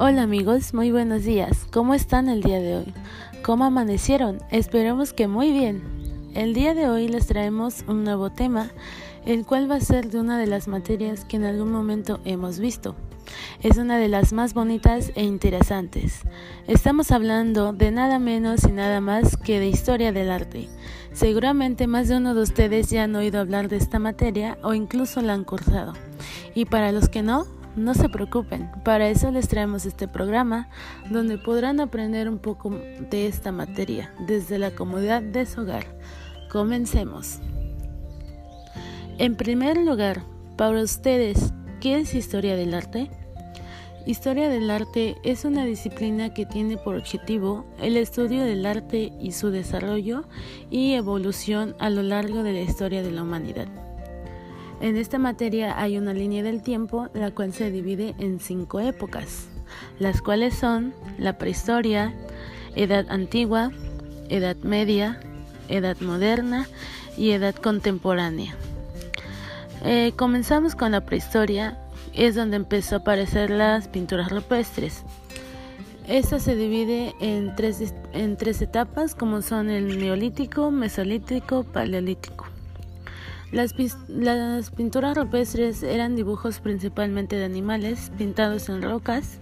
Hola amigos, muy buenos días. ¿Cómo están el día de hoy? ¿Cómo amanecieron? Esperemos que muy bien. El día de hoy les traemos un nuevo tema, el cual va a ser de una de las materias que en algún momento hemos visto. Es una de las más bonitas e interesantes. Estamos hablando de nada menos y nada más que de historia del arte. Seguramente más de uno de ustedes ya han oído hablar de esta materia o incluso la han cursado. Y para los que no, no se preocupen, para eso les traemos este programa donde podrán aprender un poco de esta materia desde la comodidad de su hogar. Comencemos. En primer lugar, para ustedes, ¿qué es historia del arte? Historia del arte es una disciplina que tiene por objetivo el estudio del arte y su desarrollo y evolución a lo largo de la historia de la humanidad. En esta materia hay una línea del tiempo la cual se divide en cinco épocas, las cuales son la prehistoria, edad antigua, edad media, edad moderna y edad contemporánea. Eh, comenzamos con la prehistoria, es donde empezó a aparecer las pinturas rupestres. Esta se divide en tres, en tres etapas como son el neolítico, mesolítico, paleolítico. Las, pinturas rupestres eran dibujos principalmente de animales pintados en rocas.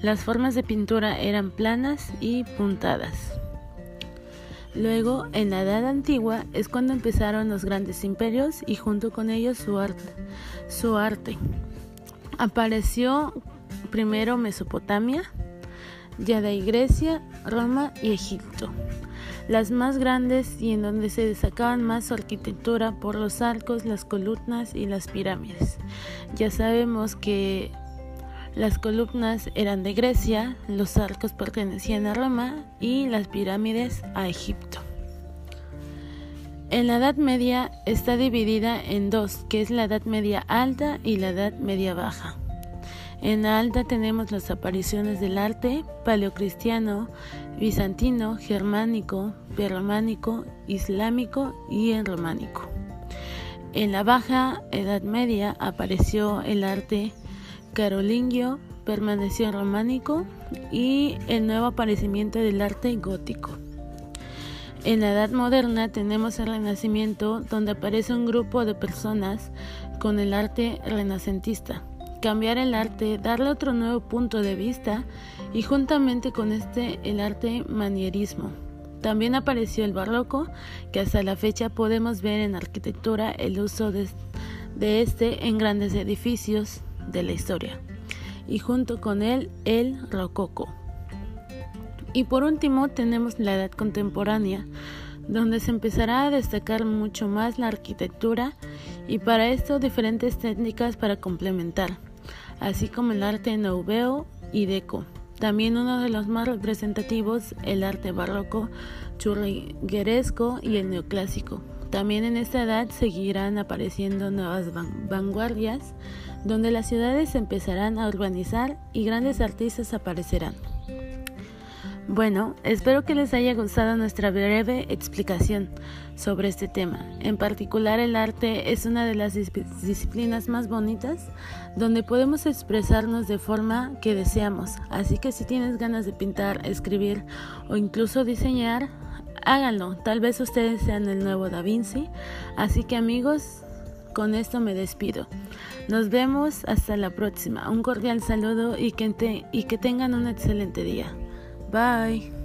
Las formas de pintura eran planas y puntadas. Luego, en la Edad Antigua es cuando empezaron los grandes imperios y junto con ellos su arte. Su arte. Apareció primero Mesopotamia, ya de Grecia, Roma y Egipto las más grandes y en donde se destacaban más su arquitectura por los arcos, las columnas y las pirámides. Ya sabemos que las columnas eran de Grecia, los arcos pertenecían a Roma y las pirámides a Egipto. En la Edad Media está dividida en dos, que es la Edad Media Alta y la Edad Media Baja. En la alta tenemos las apariciones del arte paleocristiano, bizantino, germánico, prerrománico, islámico y en románico. En la baja Edad Media apareció el arte carolingio, permaneció en románico y el nuevo aparecimiento del arte gótico. En la Edad Moderna tenemos el Renacimiento, donde aparece un grupo de personas con el arte renacentista cambiar el arte, darle otro nuevo punto de vista y juntamente con este el arte manierismo. También apareció el barroco, que hasta la fecha podemos ver en arquitectura el uso de, de este en grandes edificios de la historia. Y junto con él el rococo. Y por último tenemos la edad contemporánea, donde se empezará a destacar mucho más la arquitectura y para esto diferentes técnicas para complementar así como el arte nouveo y deco. También uno de los más representativos, el arte barroco, churrigueresco y el neoclásico. También en esta edad seguirán apareciendo nuevas vanguardias, donde las ciudades empezarán a urbanizar y grandes artistas aparecerán. Bueno, espero que les haya gustado nuestra breve explicación sobre este tema. En particular, el arte es una de las disciplinas más bonitas donde podemos expresarnos de forma que deseamos. Así que si tienes ganas de pintar, escribir o incluso diseñar, háganlo. Tal vez ustedes sean el nuevo Da Vinci. Así que amigos, con esto me despido. Nos vemos hasta la próxima. Un cordial saludo y que, y que tengan un excelente día. Bye.